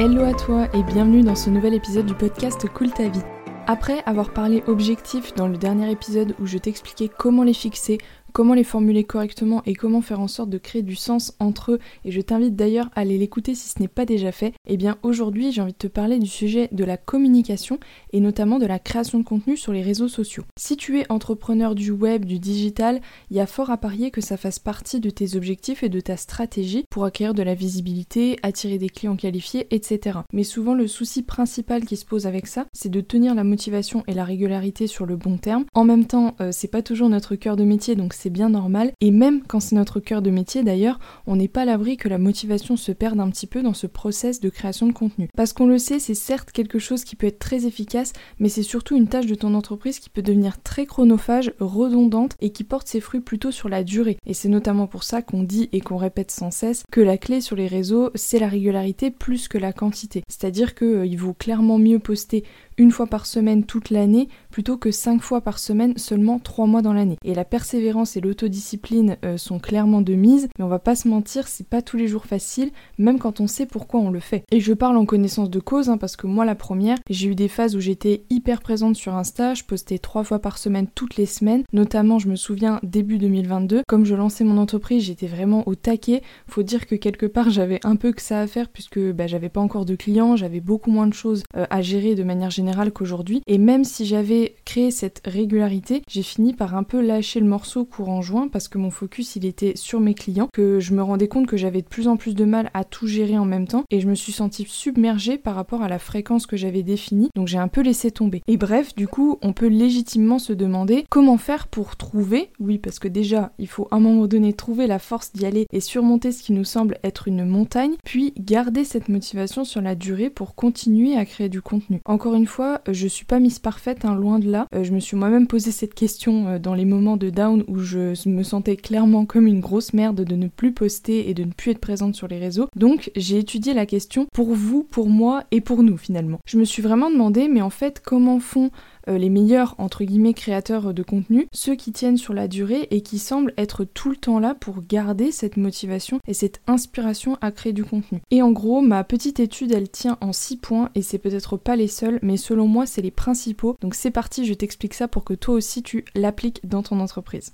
Hello à toi et bienvenue dans ce nouvel épisode du podcast Cool ta vie. Après avoir parlé objectif dans le dernier épisode où je t'expliquais comment les fixer, comment les formuler correctement et comment faire en sorte de créer du sens entre eux, et je t'invite d'ailleurs à aller l'écouter si ce n'est pas déjà fait, et eh bien aujourd'hui j'ai envie de te parler du sujet de la communication et notamment de la création de contenu sur les réseaux sociaux. Si tu es entrepreneur du web, du digital, il y a fort à parier que ça fasse partie de tes objectifs et de ta stratégie pour acquérir de la visibilité, attirer des clients qualifiés, etc. Mais souvent le souci principal qui se pose avec ça, c'est de tenir la motivation et la régularité sur le bon terme. En même temps, euh, c'est pas toujours notre cœur de métier, donc c'est bien normal. Et même quand c'est notre cœur de métier d'ailleurs, on n'est pas l'abri que la motivation se perde un petit peu dans ce process de création de contenu. Parce qu'on le sait, c'est certes quelque chose qui peut être très efficace, mais c'est surtout une tâche de ton entreprise qui peut devenir très chronophage, redondante et qui porte ses fruits plutôt sur la durée. Et c'est notamment pour ça qu'on dit et qu'on répète sans cesse que la clé sur les réseaux, c'est la régularité plus que la quantité. C'est-à-dire qu'il euh, vaut clairement mieux poster une fois par semaine toute l'année plutôt que cinq fois par semaine seulement trois mois dans l'année. Et la persévérance et l'autodiscipline euh, sont clairement de mise, mais on va pas se mentir, c'est pas tous les jours facile, même quand on sait pourquoi on le fait. Et je parle en connaissance de cause, hein, parce que moi la première, j'ai eu des phases où j'étais hyper présente sur Insta, je postais trois fois par semaine toutes les semaines, notamment je me souviens début 2022, comme je lançais mon entreprise, j'étais vraiment au taquet. Faut dire que quelque part j'avais un peu que ça à faire puisque bah, j'avais pas encore de clients, j'avais beaucoup moins de choses euh, à gérer de manière générale qu'aujourd'hui. Et même si j'avais créé cette régularité, j'ai fini par un peu lâcher le morceau courant juin parce que mon focus il était sur mes clients, que je me rendais compte que j'avais de plus en plus de mal à tout gérer en même temps et je me suis sentie submergée par rapport à la fréquence que j'avais définie, donc j'ai un peu laissé tomber. Et bref, du coup, on peut légitimement se demander comment faire pour trouver, oui parce que déjà il faut à un moment donné trouver la force d'y aller et surmonter ce qui nous semble être une montagne, puis garder cette motivation sur la durée pour continuer à créer du contenu. Encore une fois, je suis pas mise parfaite, hein, loin de là. Euh, je me suis moi-même posé cette question euh, dans les moments de down où je me sentais clairement comme une grosse merde de ne plus poster et de ne plus être présente sur les réseaux. Donc j'ai étudié la question pour vous, pour moi et pour nous finalement. Je me suis vraiment demandé, mais en fait, comment font euh, les meilleurs entre guillemets créateurs de contenu, ceux qui tiennent sur la durée et qui semblent être tout le temps là pour garder cette motivation et cette inspiration à créer du contenu. Et en gros, ma petite étude elle tient en 6 points et c'est peut-être pas les seuls, mais selon moi c'est les principaux. Donc c'est parti, je t'explique ça pour que toi aussi tu l'appliques dans ton entreprise.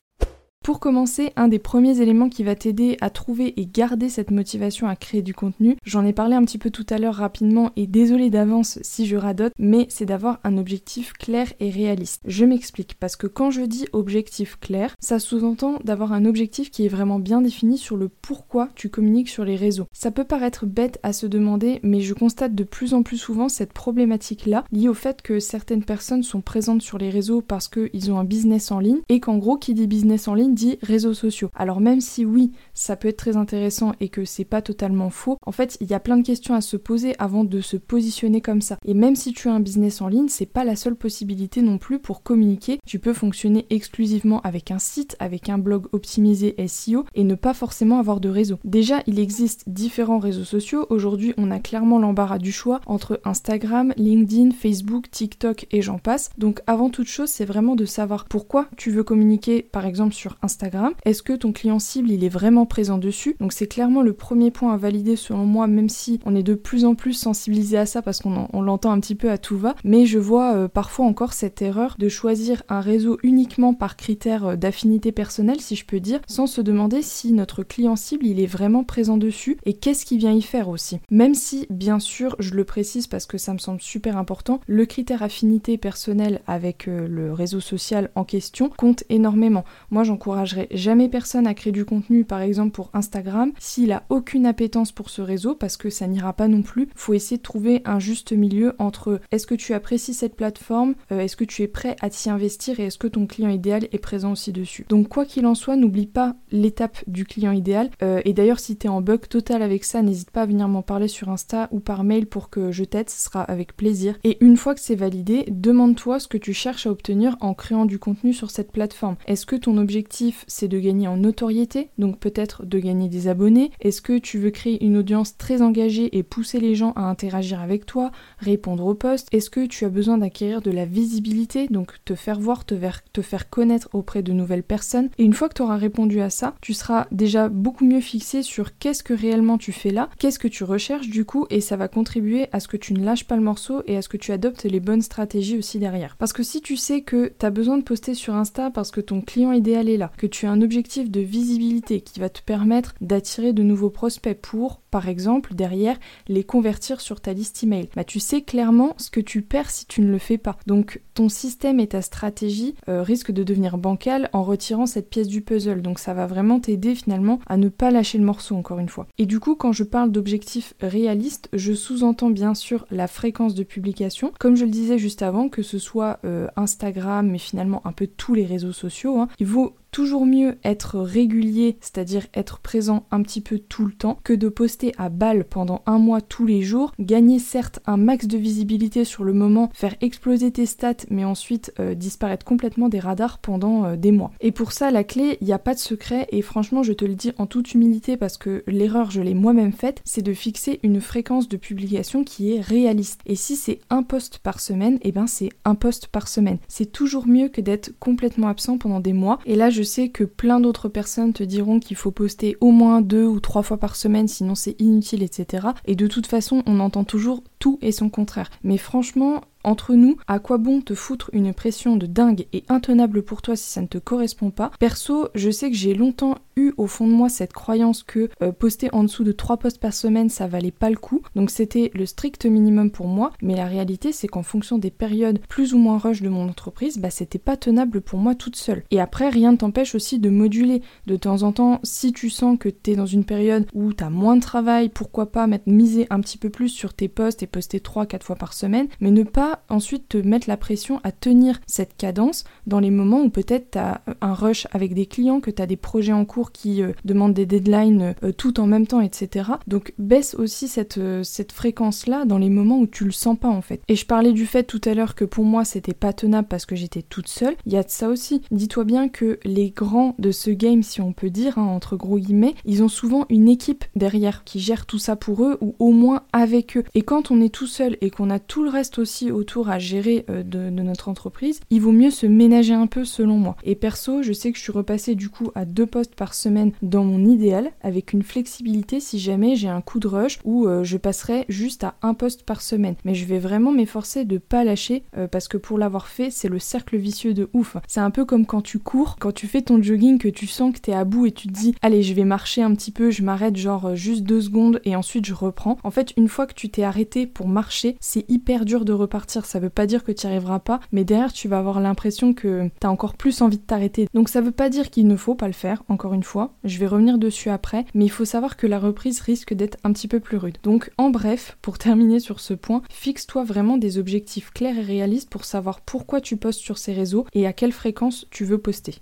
Pour commencer, un des premiers éléments qui va t'aider à trouver et garder cette motivation à créer du contenu, j'en ai parlé un petit peu tout à l'heure rapidement et désolé d'avance si je radote, mais c'est d'avoir un objectif clair et réaliste. Je m'explique parce que quand je dis objectif clair, ça sous-entend d'avoir un objectif qui est vraiment bien défini sur le pourquoi tu communiques sur les réseaux. Ça peut paraître bête à se demander, mais je constate de plus en plus souvent cette problématique-là liée au fait que certaines personnes sont présentes sur les réseaux parce qu'ils ont un business en ligne et qu'en gros, qui dit business en ligne dit réseaux sociaux. Alors même si oui, ça peut être très intéressant et que c'est pas totalement faux, en fait, il y a plein de questions à se poser avant de se positionner comme ça. Et même si tu as un business en ligne, c'est pas la seule possibilité non plus pour communiquer. Tu peux fonctionner exclusivement avec un site, avec un blog optimisé SEO et ne pas forcément avoir de réseau. Déjà, il existe différents réseaux sociaux. Aujourd'hui, on a clairement l'embarras du choix entre Instagram, LinkedIn, Facebook, TikTok et j'en passe. Donc avant toute chose, c'est vraiment de savoir pourquoi tu veux communiquer par exemple sur Instagram. Est-ce que ton client cible il est vraiment présent dessus? Donc c'est clairement le premier point à valider selon moi, même si on est de plus en plus sensibilisé à ça parce qu'on l'entend un petit peu à tout va. Mais je vois euh, parfois encore cette erreur de choisir un réseau uniquement par critère euh, d'affinité personnelle, si je peux dire, sans se demander si notre client cible il est vraiment présent dessus et qu'est-ce qu'il vient y faire aussi. Même si, bien sûr, je le précise parce que ça me semble super important, le critère affinité personnelle avec euh, le réseau social en question compte énormément. Moi j'encourage jamais personne à créer du contenu, par exemple pour Instagram, s'il a aucune appétence pour ce réseau, parce que ça n'ira pas non plus. Faut essayer de trouver un juste milieu entre est-ce que tu apprécies cette plateforme, euh, est-ce que tu es prêt à t'y investir et est-ce que ton client idéal est présent aussi dessus. Donc quoi qu'il en soit, n'oublie pas l'étape du client idéal. Euh, et d'ailleurs, si tu es en bug total avec ça, n'hésite pas à venir m'en parler sur Insta ou par mail pour que je t'aide, ce sera avec plaisir. Et une fois que c'est validé, demande-toi ce que tu cherches à obtenir en créant du contenu sur cette plateforme. Est-ce que ton objectif c'est de gagner en notoriété, donc peut-être de gagner des abonnés. Est-ce que tu veux créer une audience très engagée et pousser les gens à interagir avec toi, répondre aux posts? Est-ce que tu as besoin d'acquérir de la visibilité, donc te faire voir, te te faire connaître auprès de nouvelles personnes? Et une fois que tu auras répondu à ça, tu seras déjà beaucoup mieux fixé sur qu'est-ce que réellement tu fais là, qu'est-ce que tu recherches du coup, et ça va contribuer à ce que tu ne lâches pas le morceau et à ce que tu adoptes les bonnes stratégies aussi derrière. Parce que si tu sais que tu as besoin de poster sur Insta parce que ton client idéal est là, que tu as un objectif de visibilité qui va te permettre d'attirer de nouveaux prospects pour, par exemple, derrière, les convertir sur ta liste email, bah tu sais clairement ce que tu perds si tu ne le fais pas. Donc ton système et ta stratégie euh, risquent de devenir bancal en retirant cette pièce du puzzle. Donc ça va vraiment t'aider finalement à ne pas lâcher le morceau encore une fois. Et du coup, quand je parle d'objectifs réalistes, je sous-entends bien sûr la fréquence de publication. Comme je le disais juste avant, que ce soit euh, Instagram, mais finalement un peu tous les réseaux sociaux, hein, il vaut toujours mieux être régulier, c'est-à-dire être présent un petit peu tout le temps, que de poster à balle pendant un mois tous les jours, gagner certes un max de visibilité sur le moment, faire exploser tes stats, mais ensuite euh, disparaître complètement des radars pendant euh, des mois. Et pour ça, la clé, il n'y a pas de secret, et franchement, je te le dis en toute humilité parce que l'erreur, je l'ai moi-même faite, c'est de fixer une fréquence de publication qui est réaliste. Et si c'est un post par semaine, et eh ben c'est un post par semaine. C'est toujours mieux que d'être complètement absent pendant des mois. Et là, je sais que plein d'autres personnes te diront qu'il faut poster au moins deux ou trois fois par semaine, sinon c'est inutile, etc. Et de toute façon, on entend toujours tout et son contraire. Mais franchement, entre nous, à quoi bon te foutre une pression de dingue et intenable pour toi si ça ne te correspond pas? Perso, je sais que j'ai longtemps eu au fond de moi cette croyance que euh, poster en dessous de 3 posts par semaine ça valait pas le coup, donc c'était le strict minimum pour moi, mais la réalité c'est qu'en fonction des périodes plus ou moins rush de mon entreprise, bah c'était pas tenable pour moi toute seule. Et après, rien ne t'empêche aussi de moduler. De temps en temps, si tu sens que tu es dans une période où tu as moins de travail, pourquoi pas mettre miser un petit peu plus sur tes posts et poster 3-4 fois par semaine, mais ne pas ensuite te mettre la pression à tenir cette cadence dans les moments où peut-être tu as un rush avec des clients, que tu as des projets en cours qui euh, demandent des deadlines euh, tout en même temps, etc. Donc baisse aussi cette, euh, cette fréquence-là dans les moments où tu le sens pas en fait. Et je parlais du fait tout à l'heure que pour moi c'était pas tenable parce que j'étais toute seule. Il y a de ça aussi. Dis-toi bien que les grands de ce game, si on peut dire, hein, entre gros guillemets, ils ont souvent une équipe derrière qui gère tout ça pour eux ou au moins avec eux. Et quand on est tout seul et qu'on a tout le reste aussi autour à gérer de, de notre entreprise, il vaut mieux se ménager un peu selon moi. Et perso, je sais que je suis repassée du coup à deux postes par semaine dans mon idéal, avec une flexibilité si jamais j'ai un coup de rush où euh, je passerai juste à un poste par semaine. Mais je vais vraiment m'efforcer de pas lâcher euh, parce que pour l'avoir fait, c'est le cercle vicieux de ouf. C'est un peu comme quand tu cours, quand tu fais ton jogging, que tu sens que t'es à bout et tu te dis allez, je vais marcher un petit peu, je m'arrête genre euh, juste deux secondes et ensuite je reprends. En fait, une fois que tu t'es arrêté pour marcher, c'est hyper dur de repartir. Ça veut pas dire que tu n'y arriveras pas, mais derrière tu vas avoir l'impression que t'as encore plus envie de t'arrêter. Donc ça veut pas dire qu'il ne faut pas le faire, encore une fois je vais revenir dessus après, mais il faut savoir que la reprise risque d'être un petit peu plus rude. Donc en bref, pour terminer sur ce point, fixe-toi vraiment des objectifs clairs et réalistes pour savoir pourquoi tu postes sur ces réseaux et à quelle fréquence tu veux poster.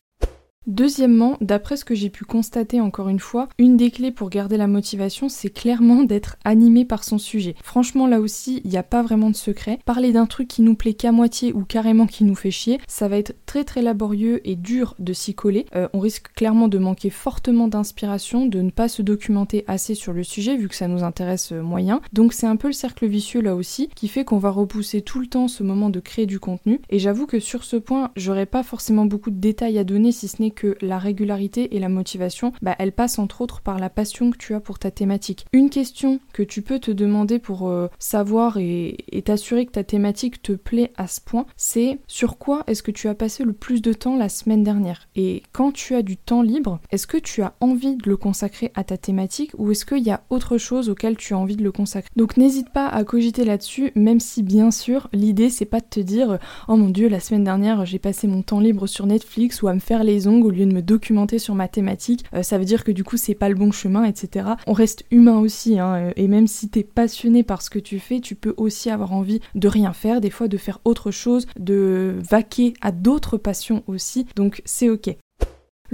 Deuxièmement, d'après ce que j'ai pu constater encore une fois, une des clés pour garder la motivation, c'est clairement d'être animé par son sujet. Franchement, là aussi, il n'y a pas vraiment de secret. Parler d'un truc qui nous plaît qu'à moitié ou carrément qui nous fait chier, ça va être très très laborieux et dur de s'y coller. Euh, on risque clairement de manquer fortement d'inspiration, de ne pas se documenter assez sur le sujet vu que ça nous intéresse euh, moyen. Donc c'est un peu le cercle vicieux là aussi qui fait qu'on va repousser tout le temps ce moment de créer du contenu. Et j'avoue que sur ce point, j'aurais pas forcément beaucoup de détails à donner si ce n'est que la régularité et la motivation, bah, elle passe entre autres par la passion que tu as pour ta thématique. Une question que tu peux te demander pour euh, savoir et t'assurer que ta thématique te plaît à ce point, c'est sur quoi est-ce que tu as passé le plus de temps la semaine dernière? Et quand tu as du temps libre, est-ce que tu as envie de le consacrer à ta thématique ou est-ce qu'il y a autre chose auquel tu as envie de le consacrer? Donc n'hésite pas à cogiter là-dessus, même si bien sûr l'idée c'est pas de te dire oh mon dieu la semaine dernière j'ai passé mon temps libre sur Netflix ou à me faire les ongles au lieu de me documenter sur ma thématique, euh, ça veut dire que du coup c'est pas le bon chemin, etc. On reste humain aussi, hein, euh, et même si t'es passionné par ce que tu fais, tu peux aussi avoir envie de rien faire, des fois de faire autre chose, de vaquer à d'autres passions aussi, donc c'est ok.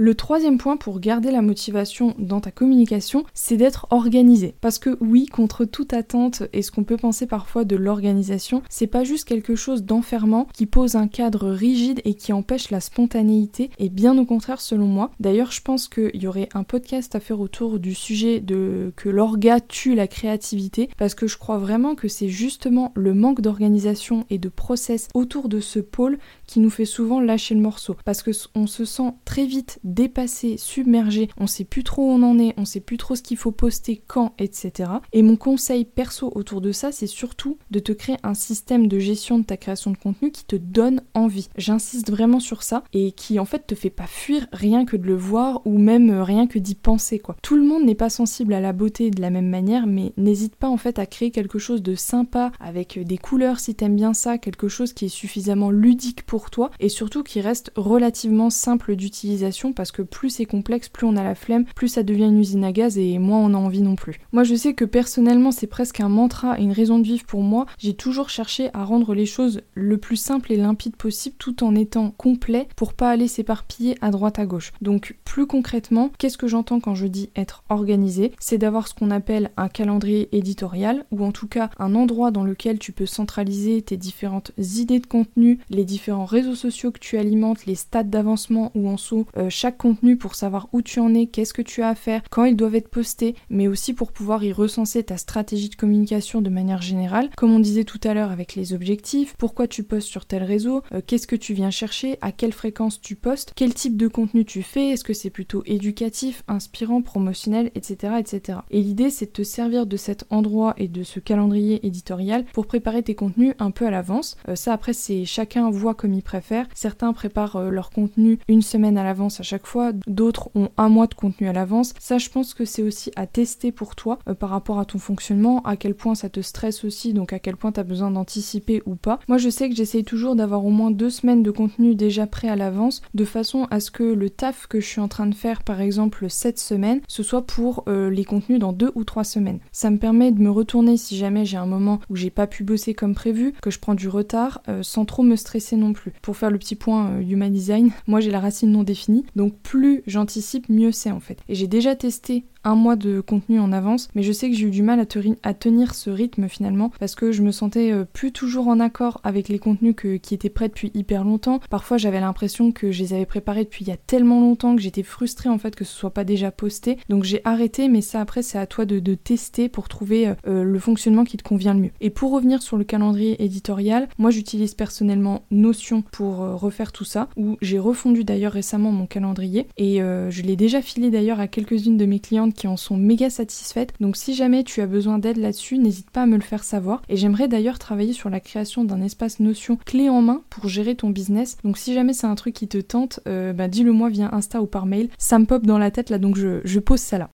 Le troisième point pour garder la motivation dans ta communication, c'est d'être organisé. Parce que oui, contre toute attente et ce qu'on peut penser parfois de l'organisation, c'est pas juste quelque chose d'enfermant qui pose un cadre rigide et qui empêche la spontanéité, et bien au contraire selon moi. D'ailleurs, je pense qu'il y aurait un podcast à faire autour du sujet de que l'orga tue la créativité, parce que je crois vraiment que c'est justement le manque d'organisation et de process autour de ce pôle qui nous fait souvent lâcher le morceau. Parce que on se sent très vite dépassé, submergé, on sait plus trop où on en est, on sait plus trop ce qu'il faut poster, quand, etc. Et mon conseil perso autour de ça, c'est surtout de te créer un système de gestion de ta création de contenu qui te donne envie. J'insiste vraiment sur ça et qui en fait te fait pas fuir rien que de le voir ou même rien que d'y penser quoi. Tout le monde n'est pas sensible à la beauté de la même manière, mais n'hésite pas en fait à créer quelque chose de sympa avec des couleurs si t'aimes bien ça, quelque chose qui est suffisamment ludique pour toi et surtout qui reste relativement simple d'utilisation parce que plus c'est complexe, plus on a la flemme, plus ça devient une usine à gaz et moins on a envie non plus. Moi je sais que personnellement c'est presque un mantra et une raison de vivre pour moi. J'ai toujours cherché à rendre les choses le plus simple et limpide possible tout en étant complet pour pas aller s'éparpiller à droite à gauche. Donc plus concrètement, qu'est-ce que j'entends quand je dis être organisé? C'est d'avoir ce qu'on appelle un calendrier éditorial ou en tout cas un endroit dans lequel tu peux centraliser tes différentes idées de contenu, les différents réseaux sociaux que tu alimentes, les stades d'avancement ou en saut euh, chaque contenu pour savoir où tu en es, qu'est-ce que tu as à faire, quand ils doivent être postés, mais aussi pour pouvoir y recenser ta stratégie de communication de manière générale, comme on disait tout à l'heure avec les objectifs, pourquoi tu postes sur tel réseau, euh, qu'est-ce que tu viens chercher, à quelle fréquence tu postes, quel type de contenu tu fais, est-ce que c'est plutôt éducatif, inspirant, promotionnel, etc. etc. Et l'idée c'est de te servir de cet endroit et de ce calendrier éditorial pour préparer tes contenus un peu à l'avance. Euh, ça après c'est chacun voit comme il préfère. Certains préparent euh, leur contenu une semaine à l'avance à chaque fois, d'autres ont un mois de contenu à l'avance. Ça je pense que c'est aussi à tester pour toi euh, par rapport à ton fonctionnement, à quel point ça te stresse aussi, donc à quel point tu as besoin d'anticiper ou pas. Moi je sais que j'essaye toujours d'avoir au moins deux semaines de contenu déjà prêt à l'avance, de façon à ce que le taf que je suis en train de faire par exemple cette semaine, ce soit pour les contenus dans deux ou trois semaines. Ça me permet de me retourner si jamais j'ai un moment où j'ai pas pu bosser comme prévu, que je prends du retard, sans trop me stresser non plus. Pour faire le petit point euh, human design, moi j'ai la racine non définie, donc plus j'anticipe, mieux c'est en fait. Et j'ai déjà testé un mois de contenu en avance, mais je sais que j'ai eu du mal à, tenir ce rythme finalement parce que je me sentais euh, plus toujours en accord avec les contenus qui étaient prêts depuis hyper longtemps. Parfois j'avais l'impression que je les avais préparés depuis il y a tellement longtemps que j'étais frustrée en fait que ce soit pas déjà posté. Donc j'ai arrêté, mais ça après c'est à toi de, tester pour trouver euh, euh, le fonctionnement qui te convient le mieux. Et pour revenir sur le calendrier éditorial, moi j'utilise personnellement Notion pour refaire tout ça, où j'ai refondu d'ailleurs récemment mon calendrier et je l'ai déjà filé d'ailleurs à quelques-unes de mes clientes qui en sont méga satisfaites. Donc si jamais tu as besoin d'aide là-dessus, n'hésite pas à me le faire savoir. Et j'aimerais d'ailleurs travailler sur la création d'un espace Notion clé en main pour gérer ton business. Donc si jamais c'est un truc qui te tente, euh, bah dis-le moi via Insta ou par mail. Ça me pop dans la tête là, donc je, je pose ça là.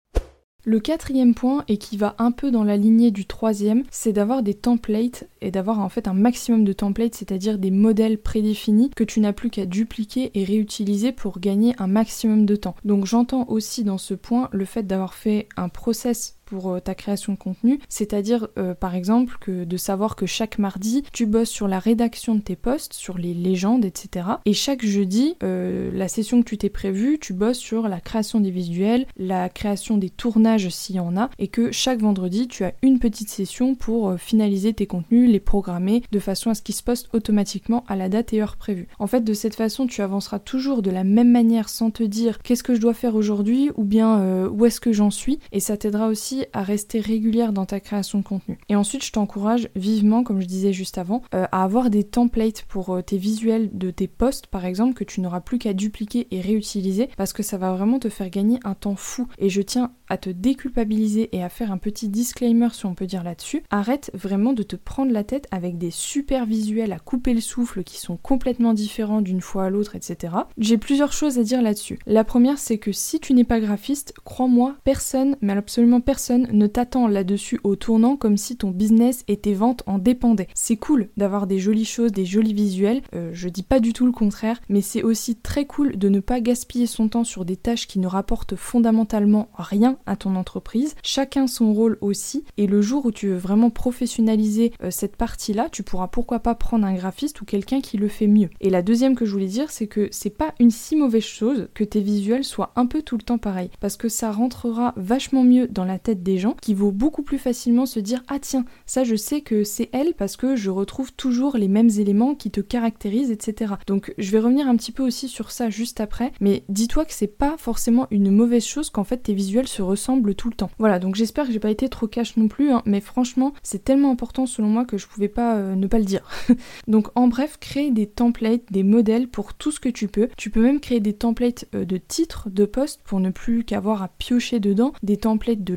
Le quatrième point, et qui va un peu dans la lignée du troisième, c'est d'avoir des templates et d'avoir en fait un maximum de templates, c'est-à-dire des modèles prédéfinis que tu n'as plus qu'à dupliquer et réutiliser pour gagner un maximum de temps. Donc j'entends aussi dans ce point le fait d'avoir fait un process euh, ta création de contenu, c'est-à-dire euh, par exemple que de savoir que chaque mardi tu bosses sur la rédaction de tes posts, sur les légendes, etc. Et chaque jeudi, euh, la session que tu t'es prévue, tu bosses sur la création des visuels, la création des tournages s'il y en a, et que chaque vendredi tu as une petite session pour finaliser tes contenus, les programmer de façon à ce qu'ils se postent automatiquement à la date et heure prévue. En fait, de cette façon, tu avanceras toujours de la même manière sans te dire qu'est-ce que je dois faire aujourd'hui ou bien où est-ce que j'en suis, et ça t'aidera aussi à rester régulière dans ta création de contenu. Et ensuite, je t'encourage vivement, comme je disais juste avant, euh, à avoir des templates pour euh, tes visuels de tes posts, par exemple, que tu n'auras plus qu'à dupliquer et réutiliser, parce que ça va vraiment te faire gagner un temps fou. Et je tiens à te déculpabiliser et à faire un petit disclaimer, si on peut dire là-dessus. Arrête vraiment de te prendre la tête avec des super visuels à couper le souffle qui sont complètement différents d'une fois à l'autre, etc. J'ai plusieurs choses à dire là-dessus. La première, c'est que si tu n'es pas graphiste, crois-moi, personne, mais absolument personne ne t'attend là-dessus au tournant comme si ton business et tes ventes en dépendaient. C'est cool d'avoir des jolies choses, des jolis visuels, euh, je dis pas du tout le contraire, mais c'est aussi très cool de ne pas gaspiller son temps sur des tâches qui ne rapportent fondamentalement rien à ton entreprise. Chacun son rôle aussi, et le jour où tu veux vraiment professionnaliser euh, cette partie-là, tu pourras pourquoi pas prendre un graphiste ou quelqu'un qui le fait mieux. Et la deuxième que je voulais dire, c'est que c'est pas une si mauvaise chose que tes visuels soient un peu tout le temps pareils, parce que ça rentrera vachement mieux dans la tête des gens, qui vont beaucoup plus facilement se dire ah tiens, ça je sais que c'est elle parce que je retrouve toujours les mêmes éléments qui te caractérisent, etc. Donc je vais revenir un petit peu aussi sur ça juste après, mais dis-toi que c'est pas forcément une mauvaise chose qu'en fait tes visuels se ressemblent tout le temps. Voilà, donc j'espère que j'ai pas été trop cash non plus, hein, mais franchement c'est tellement important selon moi que je pouvais pas euh, ne pas le dire. donc en bref, crée des templates, des modèles pour tout ce que tu peux. Tu peux même créer des templates euh, de titres de poste pour ne plus qu'avoir à piocher dedans, des templates de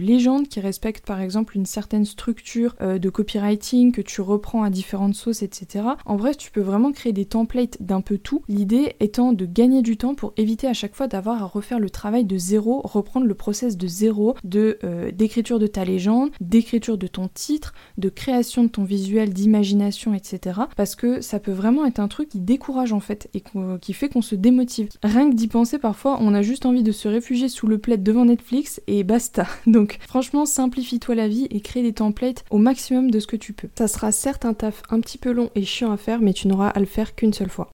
qui respectent par exemple une certaine structure euh, de copywriting que tu reprends à différentes sauces, etc. En bref, tu peux vraiment créer des templates d'un peu tout. L'idée étant de gagner du temps pour éviter à chaque fois d'avoir à refaire le travail de zéro, reprendre le process de zéro de euh, d'écriture de ta légende, d'écriture de ton titre, de création de ton visuel, d'imagination, etc. Parce que ça peut vraiment être un truc qui décourage en fait et qui fait qu'on se démotive. Rien que d'y penser, parfois, on a juste envie de se réfugier sous le plaid devant Netflix et basta. Donc franchement, simplifie-toi la vie et crée des templates au maximum de ce que tu peux. Ça sera certes un taf un petit peu long et chiant à faire, mais tu n'auras à le faire qu'une seule fois.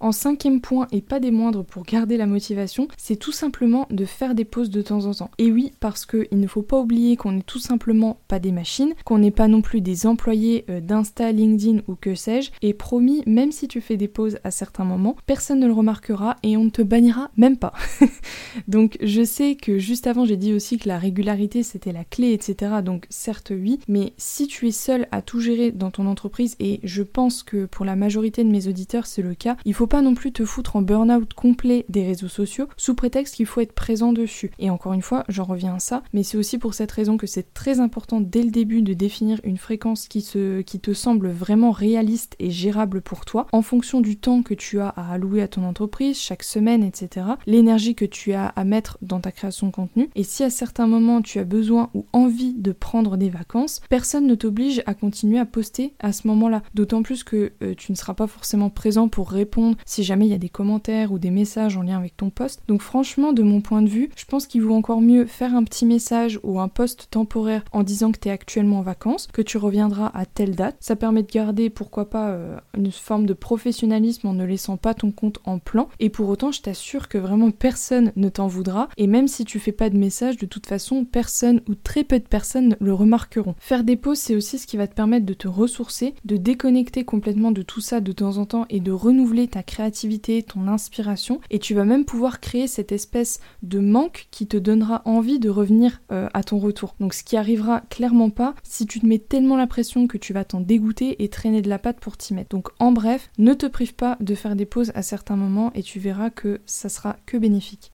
En cinquième point, et pas des moindres pour garder la motivation, c'est tout simplement de faire des pauses de temps en temps. Et oui, parce qu'il ne faut pas oublier qu'on n'est tout simplement pas des machines, qu'on n'est pas non plus des employés euh, d'Insta, LinkedIn ou que sais-je, et promis, même si tu fais des pauses à certains moments, personne ne le remarquera et on ne te bannira même pas. donc je sais que juste avant j'ai dit aussi que la régularité c'était la clé, etc. Donc certes oui, mais si tu es seul à tout gérer dans ton entreprise, et je pense que pour la majorité de mes auditeurs c'est le cas, il faut pas non plus te foutre en burn-out complet des réseaux sociaux sous prétexte qu'il faut être présent dessus. Et encore une fois, j'en reviens à ça, mais c'est aussi pour cette raison que c'est très important dès le début de définir une fréquence qui, se, te semble vraiment réaliste et gérable pour toi, en fonction du temps que tu as à allouer à ton entreprise, chaque semaine, etc., l'énergie que tu as à mettre dans ta création de contenu, et si à certains moments tu as besoin ou envie de prendre des vacances, personne ne t'oblige à continuer à poster à ce moment-là, d'autant plus que euh, tu ne seras pas forcément présent pour répondre si jamais il y a des commentaires ou des messages en lien avec ton poste. Donc franchement, de mon point de vue, je pense qu'il vaut encore mieux faire un petit message ou un post temporaire en disant que tu es actuellement en vacances, que tu reviendras à telle date. Ça permet de garder, pourquoi pas, euh, une forme de professionnalisme en ne laissant pas ton compte en plan. Et pour autant, je t'assure que vraiment personne ne t'en voudra. Et même si tu fais pas de message, de toute façon, personne ou très peu de personnes le remarqueront. Faire des pauses, c'est aussi ce qui va te permettre de te ressourcer, de déconnecter complètement de tout ça de temps en temps et de renouveler ta créativité, ton inspiration, et tu vas même pouvoir créer cette espèce de manque qui te donnera envie de revenir euh, à ton retour. Donc ce qui arrivera clairement pas si tu te mets tellement la pression que tu vas t'en dégoûter et traîner de la patte pour t'y mettre. Donc en bref, ne te prive pas de faire des pauses à certains moments et tu verras que ça sera que bénéfique.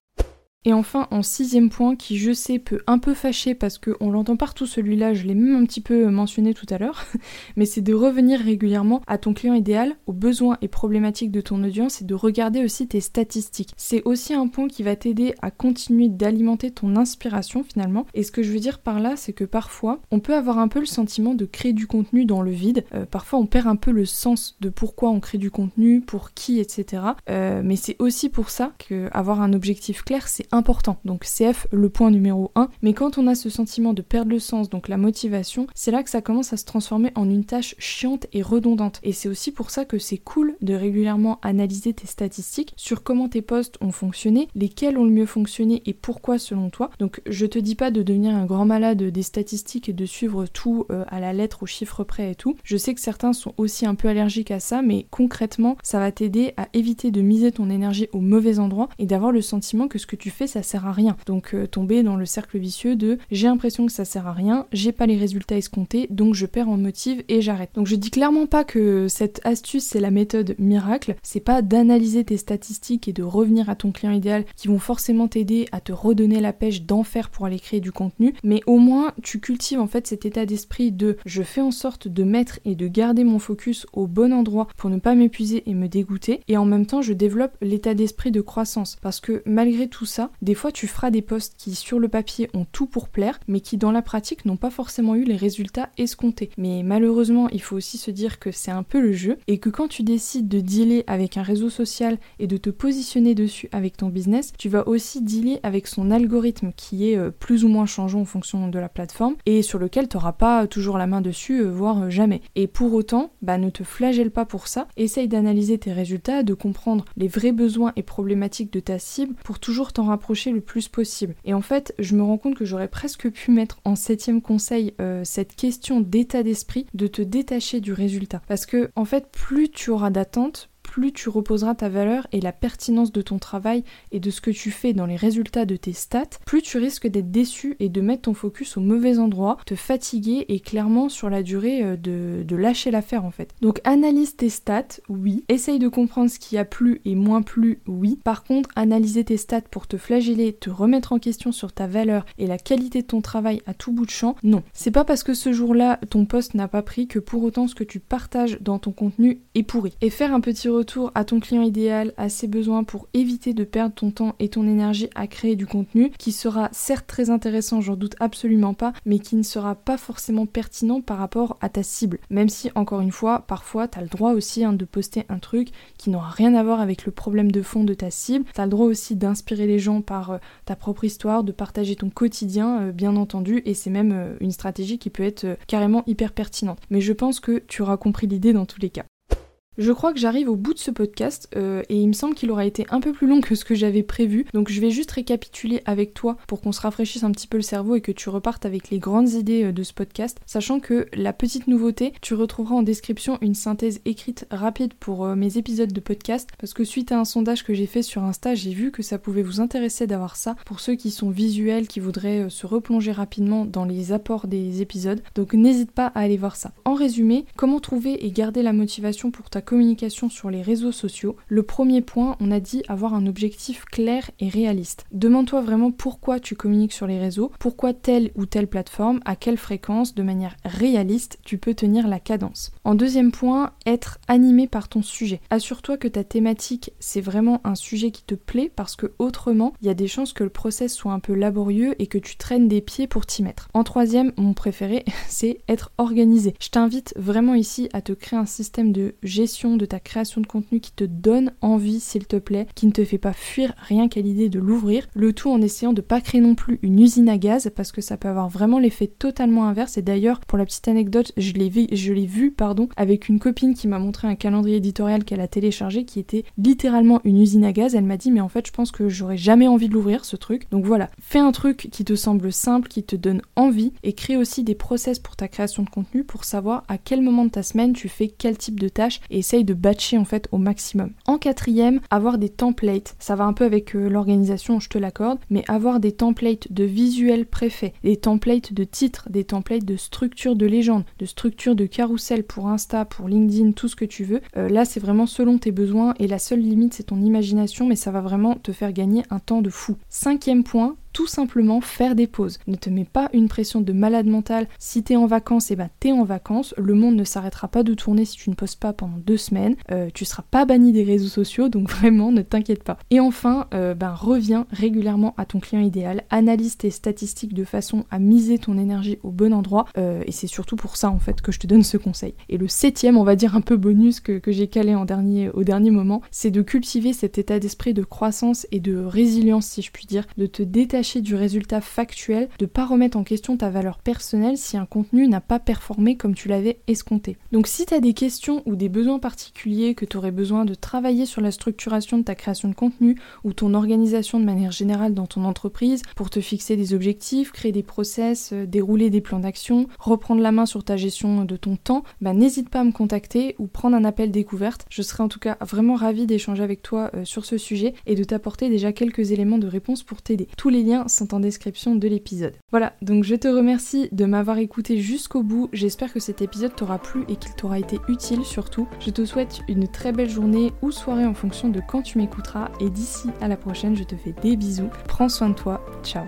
Et enfin, en sixième point, qui je sais peut un peu fâcher parce qu'on l'entend partout celui-là, je l'ai même un petit peu mentionné tout à l'heure, mais c'est de revenir régulièrement à ton client idéal, aux besoins et problématiques de ton audience et de regarder aussi tes statistiques. C'est aussi un point qui va t'aider à continuer d'alimenter ton inspiration finalement. Et ce que je veux dire par là, c'est que parfois, on peut avoir un peu le sentiment de créer du contenu dans le vide. Euh, parfois, on perd un peu le sens de pourquoi on crée du contenu, pour qui, etc. Euh, mais c'est aussi pour ça qu'avoir un objectif clair, c'est important. Donc CF, le point numéro 1. Mais quand on a ce sentiment de perdre le sens, donc la motivation, c'est là que ça commence à se transformer en une tâche chiante et redondante. Et c'est aussi pour ça que c'est cool de régulièrement analyser tes statistiques sur comment tes posts ont fonctionné, lesquels ont le mieux fonctionné et pourquoi selon toi. Donc je te dis pas de devenir un grand malade des statistiques et de suivre tout euh, à la lettre au chiffre près et tout. Je sais que certains sont aussi un peu allergiques à ça, mais concrètement, ça va t'aider à éviter de miser ton énergie au mauvais endroit et d'avoir le sentiment que ce que tu fais ça sert à rien. Donc euh, tomber dans le cercle vicieux de j'ai l'impression que ça sert à rien, j'ai pas les résultats escomptés, donc je perds en motive et j'arrête. Donc je dis clairement pas que cette astuce c'est la méthode miracle, c'est pas d'analyser tes statistiques et de revenir à ton client idéal qui vont forcément t'aider à te redonner la pêche d'enfer pour aller créer du contenu, mais au moins tu cultives en fait cet état d'esprit de je fais en sorte de mettre et de garder mon focus au bon endroit pour ne pas m'épuiser et me dégoûter, et en même temps je développe l'état d'esprit de croissance parce que malgré tout ça, des fois tu feras des posts qui sur le papier ont tout pour plaire, mais qui dans la pratique n'ont pas forcément eu les résultats escomptés. Mais malheureusement, il faut aussi se dire que c'est un peu le jeu et que quand tu décides de dealer avec un réseau social et de te positionner dessus avec ton business, tu vas aussi dealer avec son algorithme qui est euh, plus ou moins changeant en fonction de la plateforme et sur lequel tu n'auras pas toujours la main dessus, euh, voire euh, jamais. Et pour autant, bah, ne te flagelle pas pour ça, essaye d'analyser tes résultats, de comprendre les vrais besoins et problématiques de ta cible pour toujours t'en le plus possible. Et en fait, je me rends compte que j'aurais presque pu mettre en septième conseil cette question d'état d'esprit, de te détacher du résultat. Parce que en fait, plus tu auras d'attentes, plus tu reposeras ta valeur et la pertinence de ton travail et de ce que tu fais dans les résultats de tes stats, plus tu risques d'être déçu et de mettre ton focus au mauvais endroit, te fatiguer et clairement sur la durée euh, de, de lâcher l'affaire en fait. Donc analyse tes stats, oui. Essaye de comprendre ce qui a plu et moins plu, oui. Par contre, analyser tes stats pour te flageller, te remettre en question sur ta valeur et la qualité de ton travail à tout bout de champ, non. C'est pas parce que ce jour-là ton poste n'a pas pris que pour autant ce que tu partages dans ton contenu est pourri. Et faire un petit retour à ton client idéal, à ses besoins pour éviter de perdre ton temps et ton énergie à créer du contenu qui sera certes très intéressant, j'en doute absolument pas, mais qui ne sera pas forcément pertinent par rapport à ta cible. Même si, encore une fois, parfois, tu as le droit aussi hein, de poster un truc qui n'aura rien à voir avec le problème de fond de ta cible. Tu as le droit aussi d'inspirer les gens par euh, ta propre histoire, de partager ton quotidien, euh, bien entendu, et c'est même euh, une stratégie qui peut être carrément hyper pertinente. Mais je pense que tu auras compris l'idée dans tous les cas. Je crois que j'arrive au bout de ce podcast euh, et il me semble qu'il aura été un peu plus long que ce que j'avais prévu. Donc je vais juste récapituler avec toi pour qu'on se rafraîchisse un petit peu le cerveau et que tu repartes avec les grandes idées euh, de ce podcast. Sachant que la petite nouveauté, tu retrouveras en description une synthèse écrite rapide pour euh, mes épisodes de podcast. Parce que suite à un sondage que j'ai fait sur Insta, j'ai vu que ça pouvait vous intéresser d'avoir ça pour ceux qui sont visuels, qui voudraient se replonger rapidement dans les apports des épisodes. Donc n'hésite pas à aller voir ça. En résumé, comment trouver et garder la motivation pour ta communication sur les réseaux sociaux, le premier point, on a dit avoir un objectif clair et réaliste. Demande-toi vraiment pourquoi tu communiques sur les réseaux, pourquoi telle ou telle plateforme, à quelle fréquence, de manière réaliste, tu peux tenir la cadence. En deuxième point, être animé par ton sujet. Assure-toi que ta thématique, c'est vraiment un sujet qui te plaît parce que autrement, il y a des chances que le process soit un peu laborieux et que tu traînes des pieds pour t'y mettre. En troisième, mon préféré, c'est être organisé. Je t'invite vraiment ici à te créer un système de gestion de ta création de contenu qui te donne envie, s'il te plaît, qui ne te fait pas fuir rien qu'à l'idée de l'ouvrir. Le tout en essayant de pas créer non plus une usine à gaz parce que ça peut avoir vraiment l'effet totalement inverse. Et d'ailleurs, pour la petite anecdote, je l'ai vu, je l'ai vu, pardon, avec une copine qui m'a montré un calendrier éditorial qu'elle a téléchargé qui était littéralement une usine à gaz. Elle m'a dit, mais en fait, je pense que j'aurais jamais envie de l'ouvrir ce truc. Donc voilà, fais un truc qui te semble simple, qui te donne envie et crée aussi des process pour ta création de contenu pour savoir à quel moment de ta semaine tu fais quel type de tâche et essaye de batcher en fait au maximum. En quatrième, avoir des templates. Ça va un peu avec euh, l'organisation, je te l'accorde, mais avoir des templates de visuels préfets, des templates de titres, des templates de structure de légende, de structure de carrousel pour Insta, pour LinkedIn, tout ce que tu veux. Euh, là, c'est vraiment selon tes besoins et la seule limite, c'est ton imagination, mais ça va vraiment te faire gagner un temps de fou. Cinquième point, tout simplement faire des pauses. Ne te mets pas une pression de malade mental. Si t'es en vacances, et eh ben t'es en vacances. Le monde ne s'arrêtera pas de tourner si tu ne postes pas pendant deux semaines. Euh, tu seras pas banni des réseaux sociaux, donc vraiment ne t'inquiète pas. Et enfin, euh, ben reviens régulièrement à ton client idéal. Analyse tes statistiques de façon à miser ton énergie au bon endroit. Euh, et c'est surtout pour ça en fait que je te donne ce conseil. Et le septième, on va dire un peu bonus que, que j'ai calé en dernier, au dernier moment, c'est de cultiver cet état d'esprit de croissance et de résilience, si je puis dire, de te détacher du résultat factuel, de pas remettre en question ta valeur personnelle si un contenu n'a pas performé comme tu l'avais escompté. Donc si tu as des questions ou des besoins particuliers que tu aurais besoin de travailler sur la structuration de ta création de contenu ou ton organisation de manière générale dans ton entreprise pour te fixer des objectifs, créer des process, euh, dérouler des plans d'action, reprendre la main sur ta gestion de ton temps, bah n'hésite pas à me contacter ou prendre un appel découverte. Je serai en tout cas vraiment ravie d'échanger avec toi euh, sur ce sujet et de t'apporter déjà quelques éléments de réponse pour t'aider. Tous les sont en description de l'épisode. Voilà, donc je te remercie de m'avoir écouté jusqu'au bout. J'espère que cet épisode t'aura plu et qu'il t'aura été utile surtout. Je te souhaite une très belle journée ou soirée en fonction de quand tu m'écouteras. Et d'ici à la prochaine, je te fais des bisous. Prends soin de toi. Ciao